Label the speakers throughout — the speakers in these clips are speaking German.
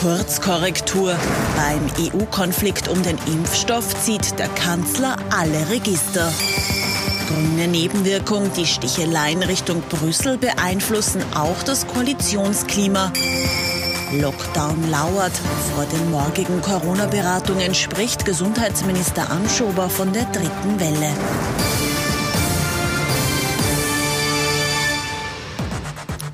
Speaker 1: Kurzkorrektur. Beim EU-Konflikt um den Impfstoff zieht der Kanzler alle Register. Grüne Nebenwirkung, die Sticheleien Richtung Brüssel beeinflussen auch das Koalitionsklima. Lockdown lauert. Vor den morgigen Corona-Beratungen spricht Gesundheitsminister Anschober von der dritten Welle.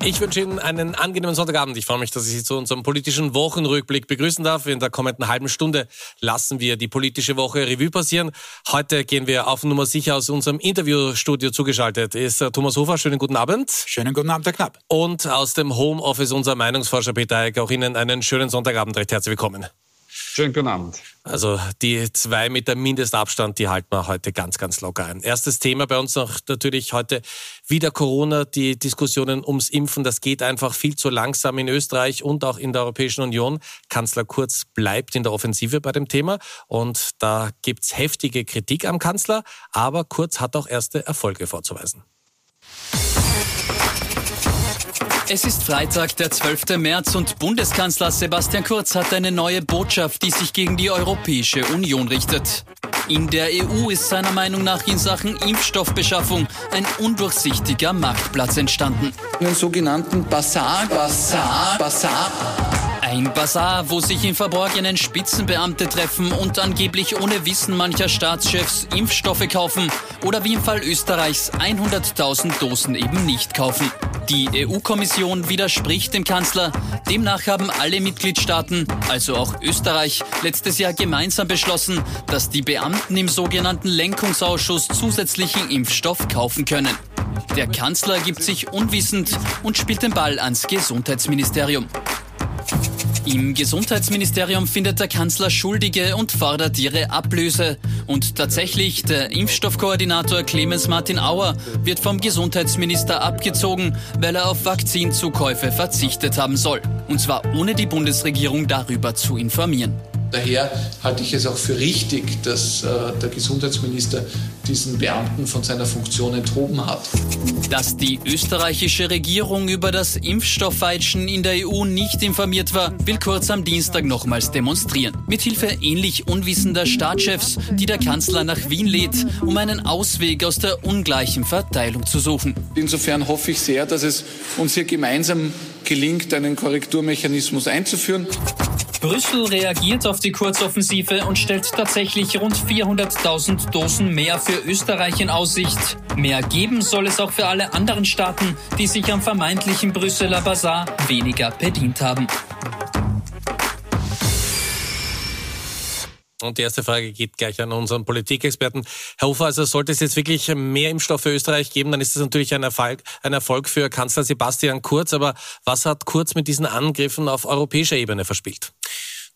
Speaker 2: Ich wünsche Ihnen einen angenehmen Sonntagabend. Ich freue mich, dass ich Sie zu unserem politischen Wochenrückblick begrüßen darf. In der kommenden halben Stunde lassen wir die politische Woche Revue passieren. Heute gehen wir auf Nummer sicher aus unserem Interviewstudio zugeschaltet. Ist äh, Thomas Hofer. Schönen guten Abend.
Speaker 3: Schönen guten Abend, Herr Knapp.
Speaker 2: Und aus dem Homeoffice unser Meinungsforscher Peter Eick. Auch Ihnen einen schönen Sonntagabend. Recht herzlich willkommen.
Speaker 4: Schönen guten Abend.
Speaker 2: Also die zwei Meter Mindestabstand, die halten wir heute ganz, ganz locker ein. Erstes Thema bei uns noch natürlich heute wieder Corona, die Diskussionen ums Impfen. Das geht einfach viel zu langsam in Österreich und auch in der Europäischen Union. Kanzler Kurz bleibt in der Offensive bei dem Thema und da gibt's heftige Kritik am Kanzler, aber Kurz hat auch erste Erfolge vorzuweisen.
Speaker 5: Es ist Freitag, der 12. März und Bundeskanzler Sebastian Kurz hat eine neue Botschaft, die sich gegen die Europäische Union richtet. In der EU ist seiner Meinung nach in Sachen Impfstoffbeschaffung ein undurchsichtiger Marktplatz entstanden.
Speaker 6: Einen sogenannten Basar, Basar, Basar.
Speaker 5: Ein Bazar, wo sich im Verborgenen Spitzenbeamte treffen und angeblich ohne Wissen mancher Staatschefs Impfstoffe kaufen oder wie im Fall Österreichs 100.000 Dosen eben nicht kaufen. Die EU-Kommission widerspricht dem Kanzler. Demnach haben alle Mitgliedstaaten, also auch Österreich, letztes Jahr gemeinsam beschlossen, dass die Beamten im sogenannten Lenkungsausschuss zusätzlichen Impfstoff kaufen können. Der Kanzler gibt sich unwissend und spielt den Ball ans Gesundheitsministerium. Im Gesundheitsministerium findet der Kanzler Schuldige und fordert ihre Ablöse. Und tatsächlich, der Impfstoffkoordinator Clemens Martin Auer wird vom Gesundheitsminister abgezogen, weil er auf Vakzinzukäufe verzichtet haben soll. Und zwar ohne die Bundesregierung darüber zu informieren.
Speaker 6: Daher halte ich es auch für richtig, dass äh, der Gesundheitsminister diesen Beamten von seiner Funktion enthoben hat.
Speaker 5: Dass die österreichische Regierung über das Impfstofffeitschen in der EU nicht informiert war, will Kurz am Dienstag nochmals demonstrieren. Mithilfe ähnlich unwissender Staatschefs, die der Kanzler nach Wien lädt, um einen Ausweg aus der ungleichen Verteilung zu suchen.
Speaker 6: Insofern hoffe ich sehr, dass es uns hier gemeinsam gelingt, einen Korrekturmechanismus einzuführen.
Speaker 5: Brüssel reagiert auf die Kurzoffensive und stellt tatsächlich rund 400.000 Dosen mehr für Österreich in Aussicht. Mehr geben soll es auch für alle anderen Staaten, die sich am vermeintlichen Brüsseler Bazar weniger bedient haben.
Speaker 2: Und die erste Frage geht gleich an unseren Politikexperten. Herr Hofer, also sollte es jetzt wirklich mehr Impfstoff für Österreich geben, dann ist das natürlich ein Erfolg, ein Erfolg für Kanzler Sebastian Kurz. Aber was hat Kurz mit diesen Angriffen auf europäischer Ebene verspielt?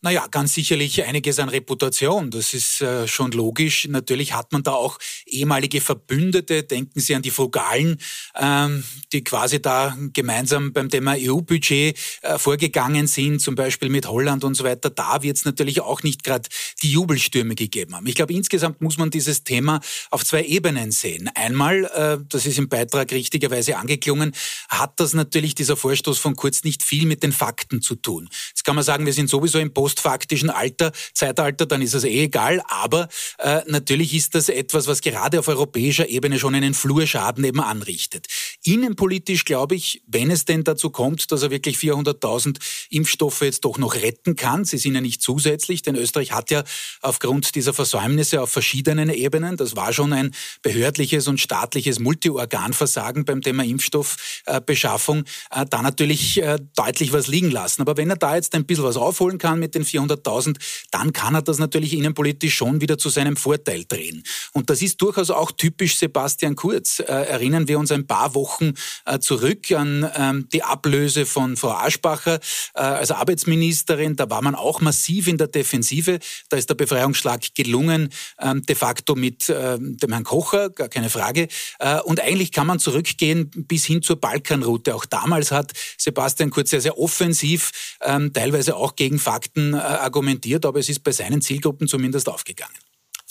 Speaker 3: Naja, ganz sicherlich einiges an Reputation. Das ist äh, schon logisch. Natürlich hat man da auch ehemalige Verbündete. Denken Sie an die Frugalen, ähm, die quasi da gemeinsam beim Thema EU-Budget äh, vorgegangen sind, zum Beispiel mit Holland und so weiter. Da wird es natürlich auch nicht gerade die Jubelstürme gegeben haben. Ich glaube, insgesamt muss man dieses Thema auf zwei Ebenen sehen. Einmal, äh, das ist im Beitrag richtigerweise angeklungen, hat das natürlich dieser Vorstoß von Kurz nicht viel mit den Fakten zu tun. Jetzt kann man sagen, wir sind sowieso im Post postfaktischen Alter, Zeitalter, dann ist es eh egal. Aber äh, natürlich ist das etwas, was gerade auf europäischer Ebene schon einen Flurschaden eben anrichtet. Innenpolitisch glaube ich, wenn es denn dazu kommt, dass er wirklich 400.000 Impfstoffe jetzt doch noch retten kann, sie sind ja nicht zusätzlich, denn Österreich hat ja aufgrund dieser Versäumnisse auf verschiedenen Ebenen, das war schon ein behördliches und staatliches Multiorganversagen beim Thema Impfstoffbeschaffung, äh, da natürlich äh, deutlich was liegen lassen. Aber wenn er da jetzt ein bisschen was aufholen kann mit den den 400.000, dann kann er das natürlich innenpolitisch schon wieder zu seinem Vorteil drehen. Und das ist durchaus auch typisch Sebastian Kurz. Äh, erinnern wir uns ein paar Wochen äh, zurück an ähm, die Ablöse von Frau Aschbacher äh, als Arbeitsministerin. Da war man auch massiv in der Defensive. Da ist der Befreiungsschlag gelungen, ähm, de facto mit äh, dem Herrn Kocher, gar keine Frage. Äh, und eigentlich kann man zurückgehen bis hin zur Balkanroute. Auch damals hat Sebastian Kurz sehr, sehr offensiv, ähm, teilweise auch gegen Fakten argumentiert, aber es ist bei seinen Zielgruppen zumindest aufgegangen.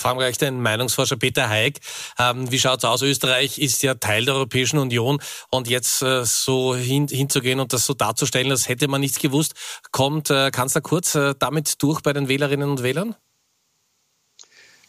Speaker 2: Fragen wir gleich den Meinungsforscher Peter Haig. Ähm, wie schaut's aus? Österreich ist ja Teil der Europäischen Union und jetzt äh, so hin, hinzugehen und das so darzustellen, als hätte man nichts gewusst, kommt äh, Kanzler Kurz äh, damit durch bei den Wählerinnen und Wählern?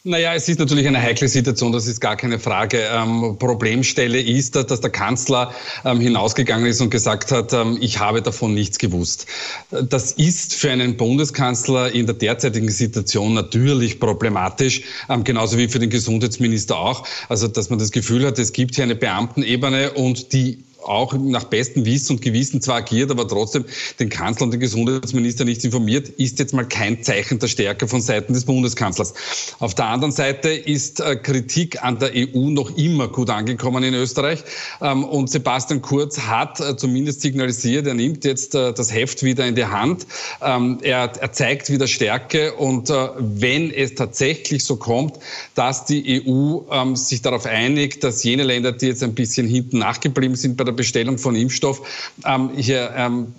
Speaker 4: Naja, es ist natürlich eine heikle Situation, das ist gar keine Frage. Ähm, Problemstelle ist, dass der Kanzler ähm, hinausgegangen ist und gesagt hat, ähm, ich habe davon nichts gewusst. Das ist für einen Bundeskanzler in der derzeitigen Situation natürlich problematisch, ähm, genauso wie für den Gesundheitsminister auch. Also, dass man das Gefühl hat, es gibt hier eine Beamtenebene und die auch nach bestem Wissen und Gewissen zwar agiert, aber trotzdem den Kanzler und den Gesundheitsminister nicht informiert, ist jetzt mal kein Zeichen der Stärke von Seiten des Bundeskanzlers. Auf der anderen Seite ist äh, Kritik an der EU noch immer gut angekommen in Österreich. Ähm, und Sebastian Kurz hat äh, zumindest signalisiert, er nimmt jetzt äh, das Heft wieder in die Hand. Ähm, er, er zeigt wieder Stärke. Und wenn es tatsächlich so kommt, dass die EU ähm, sich darauf einigt, dass jene Länder, die jetzt ein bisschen hinten nachgeblieben sind bei der der Bestellung von Impfstoff ähm, hier ähm,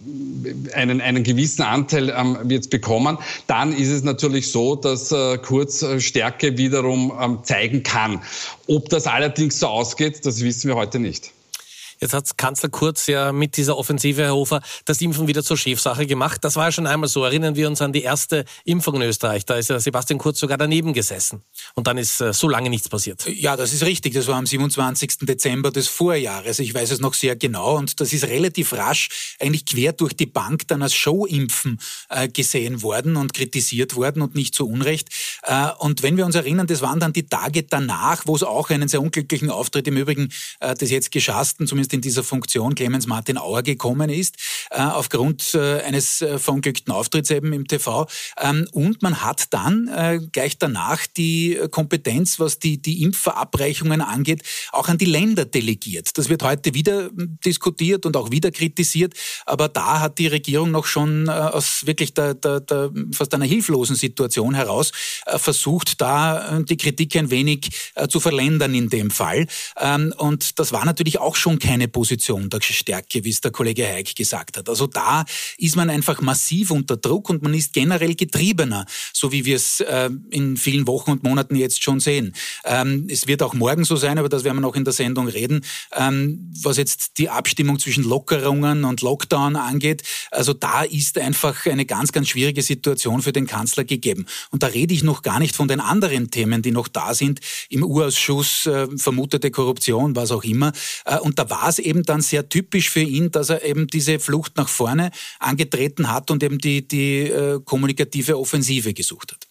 Speaker 4: einen, einen gewissen Anteil ähm, jetzt bekommen, dann ist es natürlich so, dass äh, Kurz äh, Stärke wiederum ähm, zeigen kann. Ob das allerdings so ausgeht, das wissen wir heute nicht.
Speaker 2: Jetzt hat Kanzler Kurz ja mit dieser Offensive, Herr Hofer, das Impfen wieder zur Chefsache gemacht. Das war ja schon einmal so. Erinnern wir uns an die erste Impfung in Österreich. Da ist ja Sebastian Kurz sogar daneben gesessen. Und dann ist äh, so lange nichts passiert.
Speaker 3: Ja, das ist richtig. Das war am 27. Dezember des Vorjahres. Ich weiß es noch sehr genau. Und das ist relativ rasch eigentlich quer durch die Bank dann als Showimpfen äh, gesehen worden und kritisiert worden und nicht zu Unrecht. Äh, und wenn wir uns erinnern, das waren dann die Tage danach, wo es auch einen sehr unglücklichen Auftritt im Übrigen des jetzt Geschassten, zumindest in dieser Funktion Clemens Martin Auer gekommen ist, äh, aufgrund äh, eines äh, verunglückten Auftritts eben im TV. Ähm, und man hat dann gleich danach die Kompetenz, was die, die Impfverabreichungen angeht, auch an die Länder delegiert. Das wird heute wieder diskutiert und auch wieder kritisiert, aber da hat die Regierung noch schon aus wirklich der, der, der fast einer hilflosen Situation heraus versucht, da die Kritik ein wenig zu verländern in dem Fall. Ähm, und das war natürlich auch schon keine eine Position der Stärke, wie es der Kollege Heik gesagt hat. Also da ist man einfach massiv unter Druck und man ist generell getriebener, so wie wir es äh, in vielen Wochen und Monaten jetzt schon sehen. Ähm, es wird auch morgen so sein, aber das werden wir noch in der Sendung reden, ähm, was jetzt die Abstimmung zwischen Lockerungen und Lockdown angeht. Also da ist einfach eine ganz, ganz schwierige Situation für den Kanzler gegeben. Und da rede ich noch gar nicht von den anderen Themen, die noch da sind, im Urausschuss, äh, vermutete Korruption, was auch immer. Äh, und da war es eben dann sehr typisch für ihn, dass er eben diese Flucht nach vorne angetreten hat und eben die, die äh, kommunikative Offensive gesucht hat.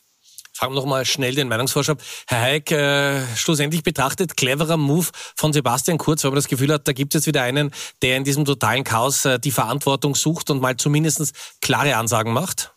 Speaker 2: Fragen wir nochmal schnell den Meinungsforscher. Herr Heik, äh, schlussendlich betrachtet, cleverer Move von Sebastian Kurz, weil man das Gefühl hat, da gibt es jetzt wieder einen, der in diesem totalen Chaos äh, die Verantwortung sucht und mal zumindest klare Ansagen macht?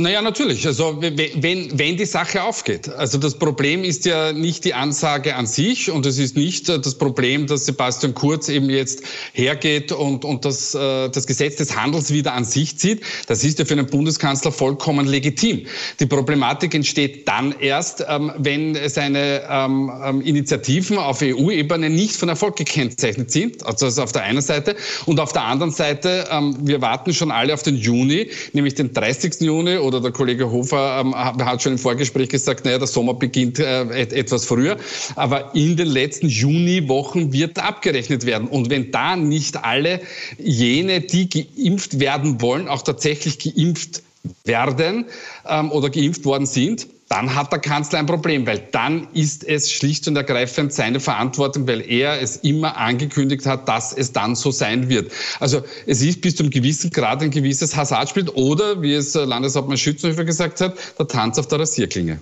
Speaker 4: Naja, natürlich. Also wenn, wenn die Sache aufgeht. Also das Problem ist ja nicht die Ansage an sich und es ist nicht äh, das Problem, dass Sebastian Kurz eben jetzt hergeht und, und das, äh, das Gesetz des Handels wieder an sich zieht. Das ist ja für einen Bundeskanzler vollkommen legitim. Die Problematik entsteht dann erst, ähm, wenn seine ähm, ähm, Initiativen auf EU-Ebene nicht von Erfolg gekennzeichnet sind. Also das auf der einen Seite. Und auf der anderen Seite, wir warten schon alle auf den Juni, nämlich den 30. Juni oder der Kollege Hofer ähm, hat schon im Vorgespräch gesagt, naja, der Sommer beginnt äh, etwas früher. Aber in den letzten Juniwochen wird abgerechnet werden. Und wenn da nicht alle jene, die geimpft werden wollen, auch tatsächlich geimpft werden ähm, oder geimpft worden sind, dann hat der Kanzler ein Problem, weil dann ist es schlicht und ergreifend seine Verantwortung, weil er es immer angekündigt hat, dass es dann so sein wird. Also es ist bis zum gewissen Grad ein gewisses Hasardspiel oder, wie es Landeshauptmann Schützenhöfer gesagt hat, der Tanz auf der Rasierklinge.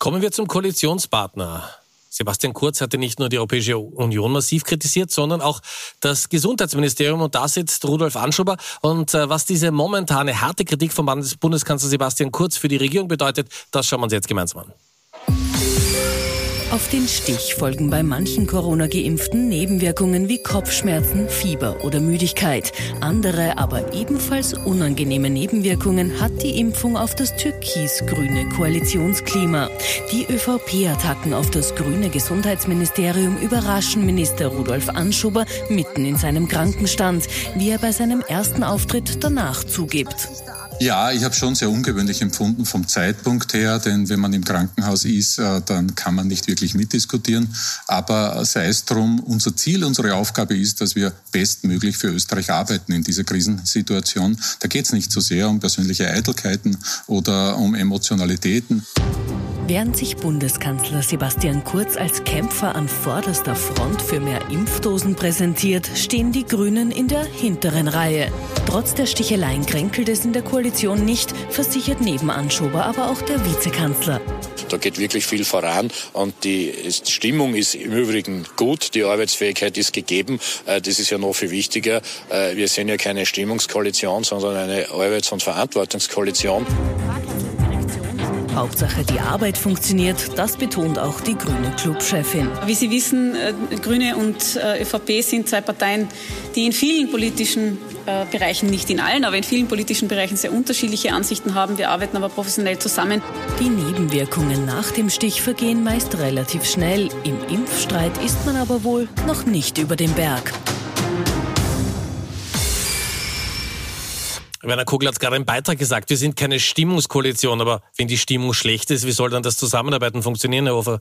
Speaker 2: Kommen wir zum Koalitionspartner. Sebastian Kurz hatte nicht nur die Europäische Union massiv kritisiert, sondern auch das Gesundheitsministerium. Und da sitzt Rudolf Anschober. Und äh, was diese momentane harte Kritik vom Bundeskanzler Sebastian Kurz für die Regierung bedeutet, das schauen wir uns jetzt gemeinsam an.
Speaker 1: Auf den Stich folgen bei manchen Corona-Geimpften Nebenwirkungen wie Kopfschmerzen, Fieber oder Müdigkeit. Andere, aber ebenfalls unangenehme Nebenwirkungen hat die Impfung auf das türkis-grüne Koalitionsklima. Die ÖVP-Attacken auf das grüne Gesundheitsministerium überraschen Minister Rudolf Anschober mitten in seinem Krankenstand, wie er bei seinem ersten Auftritt danach zugibt.
Speaker 7: Ja, ich habe schon sehr ungewöhnlich empfunden vom Zeitpunkt her, denn wenn man im Krankenhaus ist, äh, dann kann man nicht wirklich mitdiskutieren. Aber sei es drum, unser Ziel, unsere Aufgabe ist, dass wir bestmöglich für Österreich arbeiten in dieser Krisensituation. Da geht es nicht so sehr um persönliche Eitelkeiten oder um Emotionalitäten.
Speaker 8: Während sich Bundeskanzler Sebastian Kurz als Kämpfer an vorderster Front für mehr Impfdosen präsentiert, stehen die Grünen in der hinteren Reihe. Trotz der Sticheleien kränkelt es in der Koalition nicht, versichert Nebenanschober aber auch der Vizekanzler.
Speaker 9: Da geht wirklich viel voran und die Stimmung ist im Übrigen gut, die Arbeitsfähigkeit ist gegeben. Äh, das ist ja noch viel wichtiger. Äh, wir sind ja keine Stimmungskoalition, sondern eine Arbeits- und Verantwortungskoalition.
Speaker 8: Hauptsache die Arbeit funktioniert, das betont auch die grüne Clubchefin.
Speaker 10: Wie Sie wissen, äh, Grüne und äh, ÖVP sind zwei Parteien, die in vielen politischen äh, Bereichen, nicht in allen, aber in vielen politischen Bereichen sehr unterschiedliche Ansichten haben. Wir arbeiten aber professionell zusammen.
Speaker 8: Die Nebenwirkungen nach dem Stich vergehen meist relativ schnell. Im Impfstreit ist man aber wohl noch nicht über dem Berg.
Speaker 2: Werner Kogel hat gerade im Beitrag gesagt, wir sind keine Stimmungskoalition, aber wenn die Stimmung schlecht ist, wie soll dann das Zusammenarbeiten funktionieren, Herr Hofer?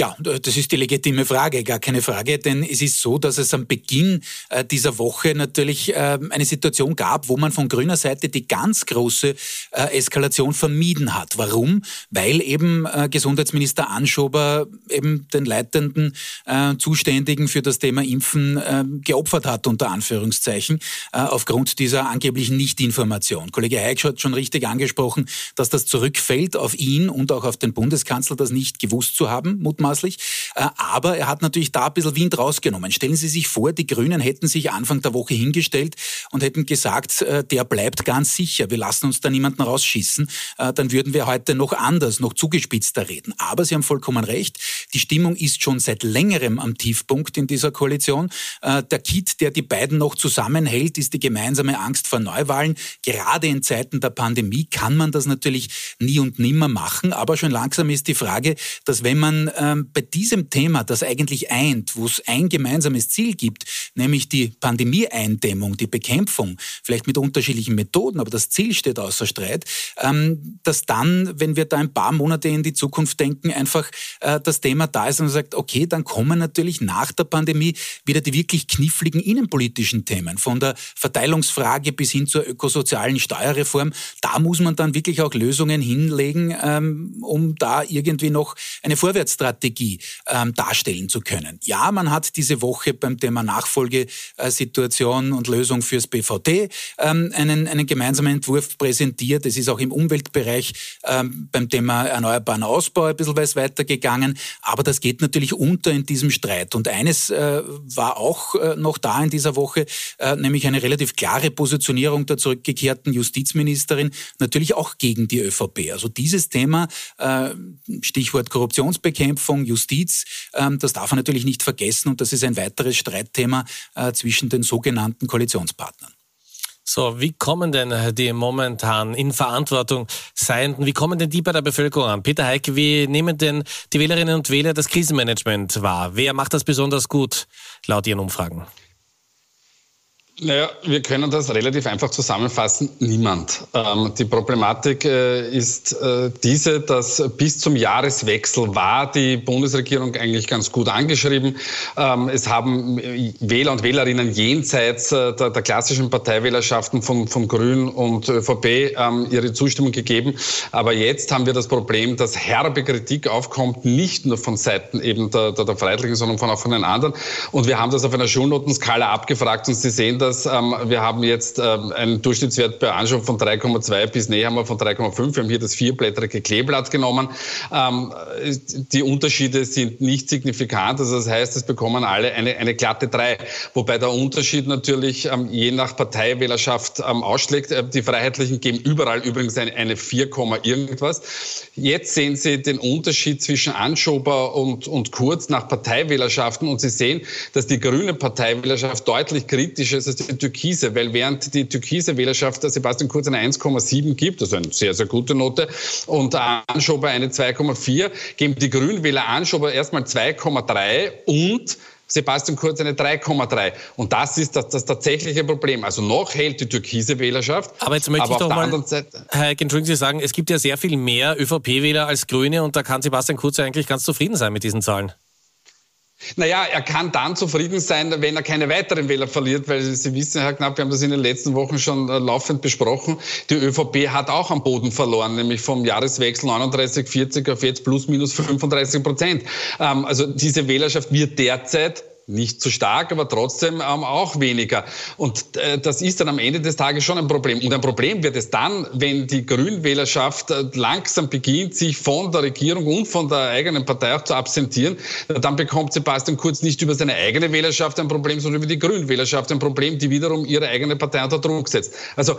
Speaker 3: Ja, das ist die legitime Frage, gar keine Frage, denn es ist so, dass es am Beginn äh, dieser Woche natürlich äh, eine Situation gab, wo man von grüner Seite die ganz große äh, Eskalation vermieden hat. Warum? Weil eben äh, Gesundheitsminister Anschober eben den leitenden äh, Zuständigen für das Thema Impfen äh, geopfert hat, unter Anführungszeichen, aufgrund dieser angeblichen Nichtinformation. Kollege Heiksch hat schon richtig angesprochen, dass das zurückfällt auf ihn und auch auf den Bundeskanzler, das nicht gewusst zu haben, mutmaßlich mutmaßlich. Äh, aber er hat natürlich da ein bisschen Wind rausgenommen. Stellen Sie sich vor, die Grünen hätten sich Anfang der Woche hingestellt und hätten gesagt, äh, der bleibt ganz sicher. Wir lassen uns da niemanden rausschießen. Äh, dann würden wir heute noch anders, noch zugespitzter reden. Aber Sie haben vollkommen recht. Die Stimmung ist schon seit längerem am Tiefpunkt in dieser Koalition. Der Kit, der die beiden noch zusammenhält, ist die gemeinsame Angst vor Neuwahlen. Gerade in Zeiten der Pandemie kann man das natürlich nie und nimmer machen. Aber schon langsam ist die Frage, dass wenn man ähm, bei diesem Thema, das eigentlich eint, wo es ein gemeinsames Ziel gibt, nämlich die Pandemieeindämmung, die Bekämpfung, vielleicht mit unterschiedlichen Methoden, aber das Ziel steht außer Streit, ähm, dass dann, wenn wir da ein paar Monate in die Zukunft denken, einfach äh, das Thema da ist und man sagt, okay, dann kommen natürlich nach der Pandemie wieder die wirklich kniffligen innenpolitischen Themen, von der Verteilungsfrage bis hin zur ökosozialen Steuerreform. Da muss man dann wirklich auch Lösungen hinlegen, ähm, um da irgendwie noch eine Vorwärtsstrategie Strategie ähm, darstellen zu können. Ja, man hat diese Woche beim Thema Nachfolgesituation und Lösung fürs BVT ähm, einen, einen gemeinsamen Entwurf präsentiert. Es ist auch im Umweltbereich ähm, beim Thema erneuerbaren Ausbau ein bisschen was weitergegangen. Aber das geht natürlich unter in diesem Streit. Und eines äh, war auch äh, noch da in dieser Woche, äh, nämlich eine relativ klare Positionierung der zurückgekehrten Justizministerin, natürlich auch gegen die ÖVP. Also dieses Thema, äh, Stichwort Korruptionsbekämpfung, Beschaffung, Justiz. Ähm, das darf man natürlich nicht vergessen und das ist ein weiteres Streitthema äh, zwischen den sogenannten Koalitionspartnern.
Speaker 2: So, wie kommen denn die momentan in Verantwortung Seienden, wie kommen denn die bei der Bevölkerung an? Peter Heike, wie nehmen denn die Wählerinnen und Wähler das Krisenmanagement wahr? Wer macht das besonders gut, laut Ihren Umfragen?
Speaker 4: Naja, wir können das relativ einfach zusammenfassen. Niemand. Ähm, die Problematik äh, ist äh, diese, dass bis zum Jahreswechsel war die Bundesregierung eigentlich ganz gut angeschrieben. Ähm, es haben Wähler und Wählerinnen jenseits äh, der, der, klassischen Parteiwählerschaften von, von Grün und ÖVP ähm, ihre Zustimmung gegeben. Aber jetzt haben wir das Problem, dass herbe Kritik aufkommt, nicht nur von Seiten eben der, der, der Freiheitlichen, sondern von, auch von den anderen. Und wir haben das auf einer Schulnotenskala abgefragt und Sie sehen, dass dass ähm, wir haben jetzt ähm, einen Durchschnittswert bei Anschauung von 3,2 bis wir von 3,5. Wir haben hier das vierblättrige Kleeblatt genommen. Ähm, die Unterschiede sind nicht signifikant. Also das heißt, es bekommen alle eine, eine glatte 3. Wobei der Unterschied natürlich ähm, je nach Parteiwählerschaft ähm, ausschlägt. Äh, die Freiheitlichen geben überall übrigens eine, eine 4, irgendwas. Jetzt sehen Sie den Unterschied zwischen Anschober und, und Kurz nach Parteiwählerschaften und Sie sehen, dass die grüne Parteiwählerschaft deutlich kritischer ist die Türkise, weil während die türkise Wählerschaft der Sebastian Kurz eine 1,7 gibt, also eine sehr, sehr gute Note, und Anschober eine 2,4, geben die Grünwähler Anschober erstmal 2,3 und Sebastian Kurz eine 3,3. Und das ist das, das tatsächliche Problem. Also noch hält die türkise Wählerschaft.
Speaker 2: Aber jetzt möchte
Speaker 4: aber
Speaker 2: ich doch mal,
Speaker 4: Seite,
Speaker 2: Herr Entschuldigen Sie sagen, es gibt ja sehr viel mehr ÖVP-Wähler als Grüne und da kann Sebastian Kurz eigentlich ganz zufrieden sein mit diesen Zahlen.
Speaker 4: Naja, er kann dann zufrieden sein, wenn er keine weiteren Wähler verliert, weil Sie wissen, Herr Knapp, wir haben das in den letzten Wochen schon äh, laufend besprochen. Die ÖVP hat auch am Boden verloren, nämlich vom Jahreswechsel 39, 40 auf jetzt plus minus 35 Prozent. Ähm, also diese Wählerschaft wird derzeit nicht so stark, aber trotzdem ähm, auch weniger. Und äh, das ist dann am Ende des Tages schon ein Problem. Und ein Problem wird es dann, wenn die Grünwählerschaft äh, langsam beginnt, sich von der Regierung und von der eigenen Partei auch zu absentieren. Dann bekommt Sebastian Kurz nicht über seine eigene Wählerschaft ein Problem, sondern über die Grünwählerschaft ein Problem, die wiederum ihre eigene Partei unter Druck setzt. Also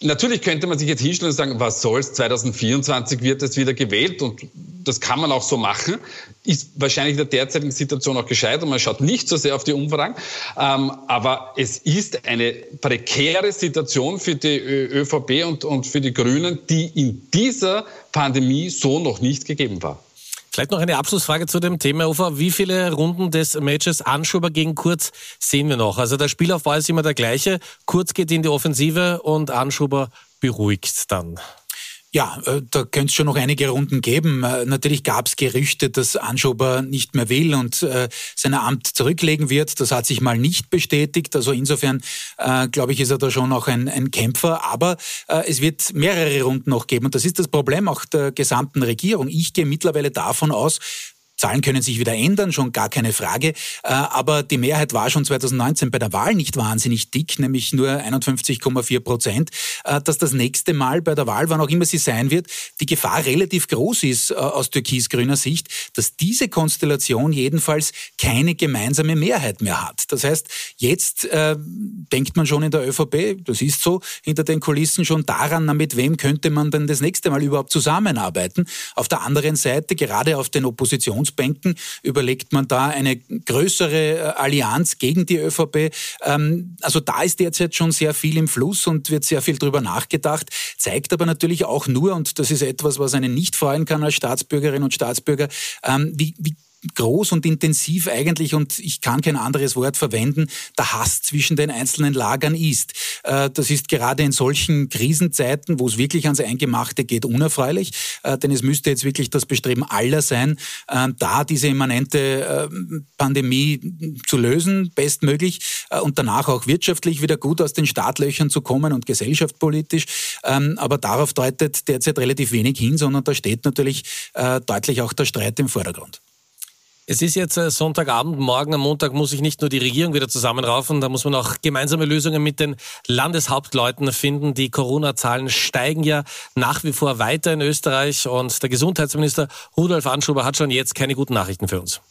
Speaker 4: natürlich könnte man sich jetzt hinstellen und sagen, was soll's, 2024 wird es wieder gewählt und das kann man auch so machen, ist wahrscheinlich in der derzeitigen Situation auch gescheit und man schaut nicht so sehr auf die Umfragen. Ähm, aber es ist eine prekäre Situation für die ÖVP und, und für die Grünen, die in dieser Pandemie so noch nicht gegeben war.
Speaker 2: Vielleicht noch eine Abschlussfrage zu dem Thema, Ufer. Wie viele Runden des Matches Anschuber gegen Kurz sehen wir noch? Also der Spielaufbau ist immer der gleiche. Kurz geht in die Offensive und Anschuber beruhigt dann.
Speaker 3: Ja, äh, da könnte es schon noch einige Runden geben. Äh, natürlich gab es Gerüchte, dass Anschober nicht mehr will und äh, sein Amt zurücklegen wird. Das hat sich mal nicht bestätigt. Also insofern, äh, glaube ich, ist er da schon auch ein, ein Kämpfer. Aber äh, es wird mehrere Runden noch geben. Und das ist das Problem auch der gesamten Regierung. Ich gehe mittlerweile davon aus, Zahlen können sich wieder ändern, schon gar keine Frage. Äh, aber die Mehrheit war schon 2019 bei der Wahl nicht wahnsinnig dick, nämlich nur 51,4 Prozent. Äh, dass das nächste Mal bei der Wahl, wann auch immer sie sein wird, die Gefahr relativ groß ist äh, aus türkis-grüner Sicht, dass diese Konstellation jedenfalls keine gemeinsame Mehrheit mehr hat. Das heißt, jetzt denkt man schon in der ÖVP, das ist so, hinter den Kulissen schon daran, mit wem könnte man denn das nächste Mal überhaupt zusammenarbeiten. Auf der anderen Seite, gerade auf den Oppositions Koalitionsbänken überlegt man da eine größere äh, Allianz gegen die ÖVP. Ähm, also da ist derzeit schon sehr viel im Fluss und wird sehr viel drüber nachgedacht, zeigt aber natürlich auch nur, und das ist etwas, was einen nicht freuen kann als Staatsbürgerin und Staatsbürger, ähm, wie, wie groß und intensiv eigentlich, und ich kann kein anderes Wort verwenden, der Hass zwischen den einzelnen Lagern ist. Äh, das ist gerade in solchen Krisenzeiten, wo es wirklich ans Eingemachte geht, unerfreulich, äh, denn es müsste jetzt wirklich das Bestreben aller sein, äh, da diese immanente Pandemie zu lösen, bestmöglich, und danach auch wirtschaftlich wieder gut aus den Startlöchern zu kommen und gesellschaftspolitisch. Ähm, aber darauf deutet derzeit relativ wenig hin, sondern da steht natürlich deutlich auch der Streit im Vordergrund.
Speaker 2: Es ist jetzt äh, Sonntagabend, morgen am Montag muss sich nicht nur die Regierung wieder zusammenraufen, da muss man auch gemeinsame Lösungen mit den Landeshauptleuten finden. Die Corona-Zahlen steigen ja nach wie vor weiter in Österreich und der Gesundheitsminister Rudolf Anschuber hat schon jetzt keine guten Nachrichten für uns.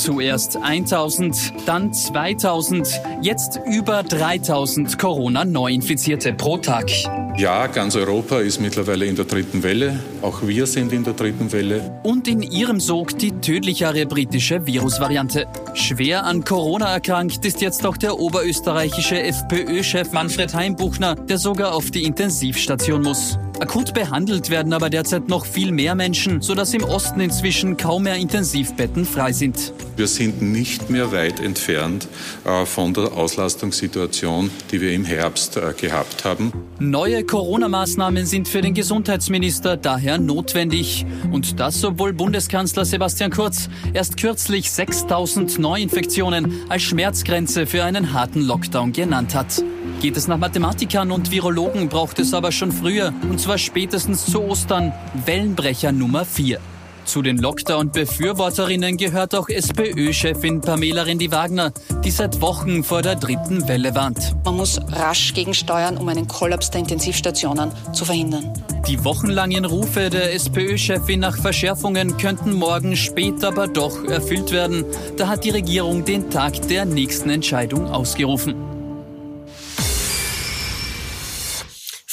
Speaker 5: Zuerst 1000, dann 2000, jetzt über 3000 Corona-Neuinfizierte pro Tag.
Speaker 7: Ja, ganz Europa ist mittlerweile in der dritten Welle. Auch wir sind in der dritten Welle.
Speaker 5: Und in ihrem Sog die tödlichere britische Virusvariante. Schwer an Corona erkrankt ist jetzt auch der oberösterreichische FPÖ-Chef Manfred Heimbuchner, der sogar auf die Intensivstation muss. Akut behandelt werden aber derzeit noch viel mehr Menschen, sodass im Osten inzwischen kaum mehr Intensivbetten frei sind.
Speaker 7: Wir sind nicht mehr weit entfernt äh, von der Auslastungssituation, die wir im Herbst äh, gehabt haben.
Speaker 5: Neue Corona-Maßnahmen sind für den Gesundheitsminister daher notwendig. Und das, obwohl Bundeskanzler Sebastian Kurz erst kürzlich 6000 Neuinfektionen als Schmerzgrenze für einen harten Lockdown genannt hat. Geht es nach Mathematikern und Virologen, braucht es aber schon früher, und zwar spätestens zu Ostern, Wellenbrecher Nummer 4. Zu den Lockdown-Befürworterinnen gehört auch SPÖ-Chefin Pamela Rendi-Wagner, die seit Wochen vor der dritten Welle warnt.
Speaker 11: Man muss rasch gegensteuern, um einen Kollaps der Intensivstationen zu verhindern.
Speaker 5: Die wochenlangen Rufe der SPÖ-Chefin nach Verschärfungen könnten morgen spät aber doch erfüllt werden. Da hat die Regierung den Tag der nächsten Entscheidung ausgerufen.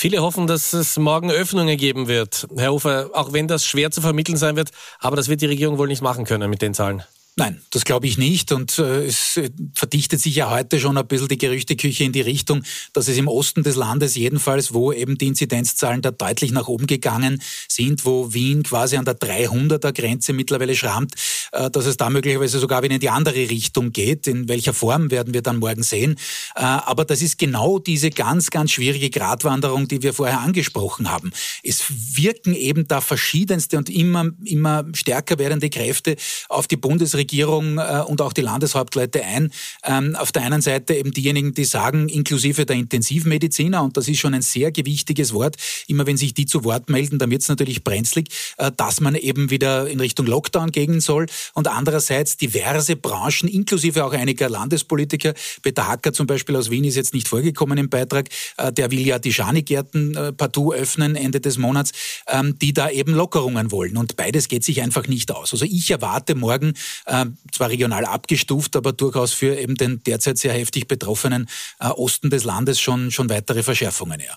Speaker 2: Viele hoffen, dass es morgen Öffnungen geben wird. Herr Ufer, auch wenn das schwer zu vermitteln sein wird, aber das wird die Regierung wohl nicht machen können mit den Zahlen.
Speaker 3: Nein, das glaube ich nicht. Und äh, es äh, verdichtet sich ja heute schon ein bisschen die Gerüchteküche in die Richtung, dass es im Osten des Landes jedenfalls, wo eben die Inzidenzzahlen da deutlich nach oben gegangen sind, wo Wien quasi an der 300er Grenze mittlerweile schrammt, äh, dass es da möglicherweise sogar wieder in die andere Richtung geht. In welcher Form werden wir dann morgen sehen. Äh, aber das ist genau diese ganz, ganz schwierige Gratwanderung, die wir vorher angesprochen haben. Es wirken eben da verschiedenste und immer, immer stärker werdende Kräfte auf die Bundesregierung Regierung äh, und auch die Landeshauptleute ein. Ähm, auf der einen Seite eben diejenigen, die sagen, inklusive der Intensivmediziner, und das ist schon ein sehr gewichtiges Wort, immer wenn sich die zu Wort melden, dann wird es natürlich brenzlig, äh, dass man eben wieder in Richtung Lockdown gehen soll. Und andererseits diverse Branchen, inklusive auch einiger Landespolitiker, Peter Hacker zum Beispiel aus Wien ist jetzt nicht vorgekommen im Beitrag, äh, der will ja die Schanigärten äh, partout öffnen Ende des Monats, ähm, die da eben Lockerungen wollen. Und beides geht sich einfach nicht aus. Also ich erwarte morgen äh, zwar regional abgestuft, aber durchaus für eben den derzeit sehr heftig betroffenen äh, Osten des Landes schon, schon weitere Verschärfungen. Ja.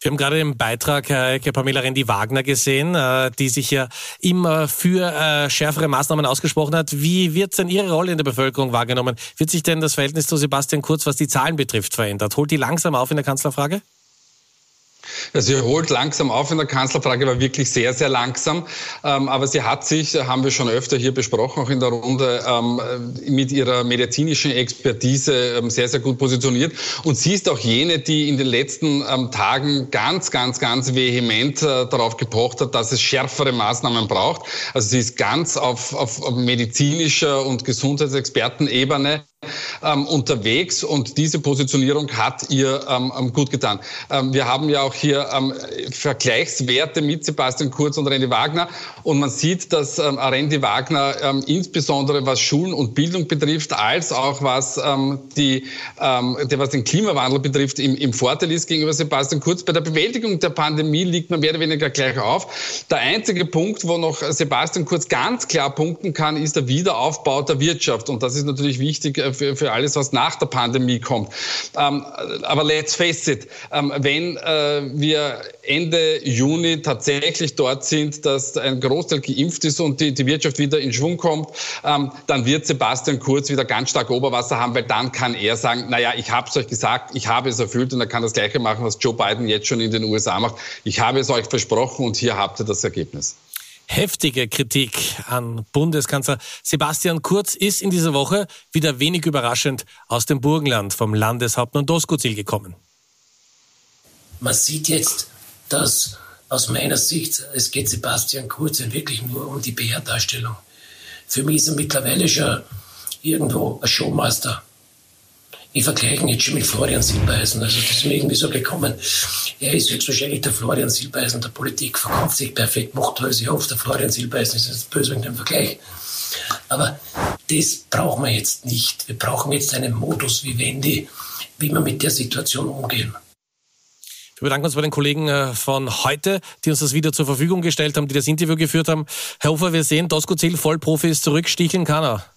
Speaker 2: Wir haben gerade den Beitrag äh, Pamela Rendi-Wagner gesehen, äh, die sich ja immer für äh, schärfere Maßnahmen ausgesprochen hat. Wie wird denn Ihre Rolle in der Bevölkerung wahrgenommen? Wird sich denn das Verhältnis zu Sebastian Kurz, was die Zahlen betrifft, verändert? Holt die langsam auf in der Kanzlerfrage?
Speaker 4: Ja, sie holt langsam auf in der Kanzlerfrage, war wirklich sehr, sehr langsam. Ähm, aber sie hat sich, haben wir schon öfter hier besprochen, auch in der Runde, ähm, mit ihrer medizinischen Expertise ähm, sehr, sehr gut positioniert. Und sie ist auch jene, die in den letzten Tagen ganz, ganz, ganz vehement äh, darauf gepocht hat, dass es schärfere Maßnahmen braucht. Also sie ist ganz auf, auf medizinischer und Gesundheitsexpertenebene ähm, unterwegs und diese Positionierung hat ihr ähm, ähm, gut getan. Ähm, wir haben ja auch hier ähm, Vergleichswerte mit Sebastian Kurz und Randy Wagner und man sieht, dass ähm, Randy Wagner insbesondere was Schulen und Bildung betrifft, als auch was, die, was den Klimawandel betrifft, im, im Vorteil ist gegenüber Sebastian Kurz. Bei der Bewältigung der Pandemie liegt man mehr oder weniger gleich auf. Der einzige Punkt, wo noch Sebastian Kurz ganz klar punkten kann, ist der Wiederaufbau der Wirtschaft und das ist natürlich wichtig äh, für, für alles, was nach der Pandemie kommt. Ähm, aber let's face it, ähm, wenn äh, wir Ende Juni tatsächlich dort sind, dass ein Großteil geimpft ist und die, die Wirtschaft wieder in Schwung kommt, ähm, dann wird Sebastian Kurz wieder ganz stark Oberwasser haben, weil dann kann er sagen, naja, ich habe es euch gesagt, ich habe es erfüllt und er kann das Gleiche machen, was Joe Biden jetzt schon in den USA macht. Ich habe es euch versprochen und hier habt ihr das Ergebnis.
Speaker 2: Heftige Kritik an Bundeskanzler Sebastian Kurz ist in dieser Woche wieder wenig überraschend aus dem Burgenland vom Landeshauptmann Doskozil gekommen.
Speaker 12: Man sieht jetzt, dass aus meiner Sicht, es geht Sebastian Kurz wirklich nur um die PR-Darstellung. Für mich ist er mittlerweile schon irgendwo ein Showmaster ich vergleiche ihn jetzt schon mit Florian Silbeisen. Also das ist mir irgendwie so gekommen. Er ist höchstwahrscheinlich der Florian Silbeisen der Politik, verkauft sich perfekt, macht alles. Ich hoffe, der Florian Silbeisen ist jetzt böse wegen dem Vergleich. Aber das brauchen wir jetzt nicht. Wir brauchen jetzt einen Modus wie Wendy, wie wir mit der Situation umgehen.
Speaker 2: Wir bedanken uns bei den Kollegen äh, von heute, die uns das Video zur Verfügung gestellt haben, die das Interview geführt haben. Herr Hofer, wir sehen, Dosko Ziel, Vollprofi ist zurück, sticheln kann er.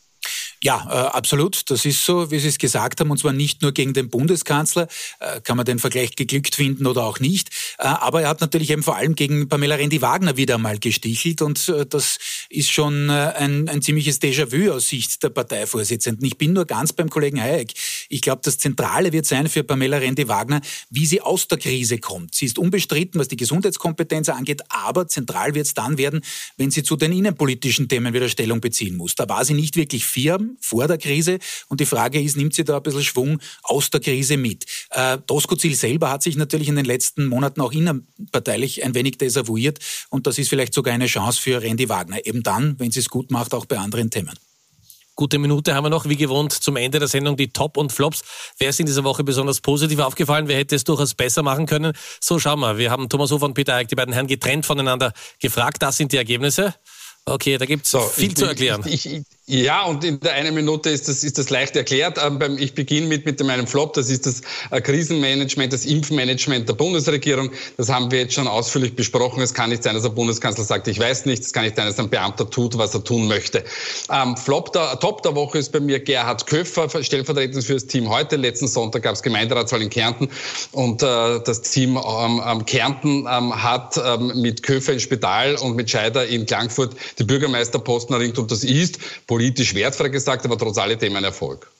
Speaker 3: Ja, äh, absolut. Das ist so, wie Sie es gesagt haben, und zwar nicht nur gegen den Bundeskanzler, äh, kann man den Vergleich geglückt finden oder auch nicht, äh, aber er hat natürlich eben vor allem gegen Pamela Rendi-Wagner wieder einmal gestichelt und äh, das ist schon äh, ein, ein ziemliches Déjà-vu aus Sicht der Parteivorsitzenden. Ich bin nur ganz beim Kollegen Hayek. Ich glaube, das Zentrale wird sein für Pamela Rendi-Wagner, wie sie aus der Krise kommt. Sie ist unbestritten, was die Gesundheitskompetenz angeht, aber zentral wird es dann werden, wenn sie zu den innenpolitischen Themen wieder Stellung beziehen muss. Da war sie nicht wirklich firm, vor der Krise. Und die Frage ist, nimmt sie da ein bisschen Schwung aus der Krise mit? Äh, Doskozil selber hat sich natürlich in den letzten Monaten auch innerparteilich ein wenig desavouiert. Und das ist vielleicht sogar eine Chance für Randy Wagner. Eben dann, wenn sie es gut macht, auch bei anderen Themen.
Speaker 2: Gute Minute haben wir noch, wie gewohnt, zum Ende der Sendung die Top und Flops. Wer ist in dieser Woche besonders positiv aufgefallen? Wer hätte es durchaus besser machen können? So, schauen wir. Wir haben Thomas Hofer und Peter Eick, die beiden Herren, getrennt voneinander gefragt. Das sind die Ergebnisse. Okay, da gibt es so, viel
Speaker 4: ich,
Speaker 2: zu erklären.
Speaker 4: Ich, ich, ja, und in der einen Minute ist das, ist das leicht erklärt. Ähm, ich beginne mit, mit meinem Flop. Das ist das äh, Krisenmanagement, das Impfmanagement der Bundesregierung. Das haben wir jetzt schon ausführlich besprochen. Es kann nicht sein, dass der Bundeskanzler sagt, ich weiß nicht. Es kann nicht sein, dass ein Beamter tut, was er tun möchte. Ähm, Flop der, Top der Woche ist bei mir Gerhard Köffer, stellvertretend für das Team heute. Letzten Sonntag gab es Gemeinderatswahl in Kärnten und äh, das Team ähm, Kärnten ähm, hat mit Köffer im Spital und mit Scheider in Klangfurt die Bürgermeisterposten erringt und das ist politisch wertfrei gesagt, aber trotz alledem ein Erfolg.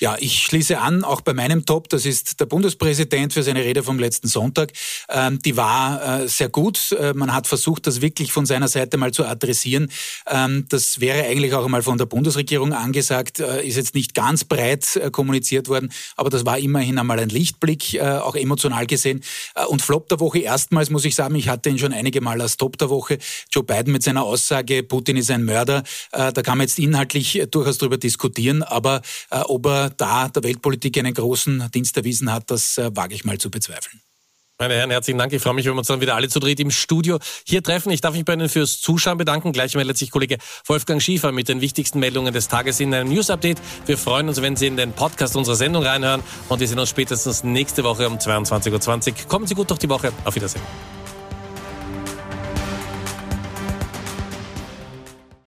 Speaker 3: Ja, ich schließe an, auch bei meinem Top, das ist der Bundespräsident für seine Rede vom letzten Sonntag. Ähm, die war äh, sehr gut. Äh, man hat versucht, das wirklich von seiner Seite mal zu adressieren. Ähm, das wäre eigentlich auch einmal von der Bundesregierung angesagt, äh, ist jetzt nicht ganz breit äh, kommuniziert worden, aber das war immerhin einmal ein Lichtblick, äh, auch emotional gesehen. Äh, und Flop der Woche erstmals, muss ich sagen, ich hatte ihn schon einige Mal als Top der Woche. Joe Biden mit seiner Aussage, Putin ist ein Mörder. da kann man jetzt inhaltlich durchaus darüber diskutieren, aber ob er da der Weltpolitik einen großen Dienst erwiesen hat, das äh, wage ich mal zu bezweifeln.
Speaker 2: Meine Herren, herzlichen Dank. Ich freue mich, wenn wir uns dann wieder alle zu dritt im Studio hier treffen. Ich darf mich bei Ihnen fürs Zuschauen bedanken. Gleich meldet sich Kollege Wolfgang Schiefer mit den wichtigsten Meldungen des Tages in einem News-Update. Wir freuen uns, wenn Sie in den Podcast unserer Sendung reinhören und wir sehen uns spätestens nächste Woche um 22.20 Uhr. Kommen Sie gut durch die Woche. Auf Wiedersehen.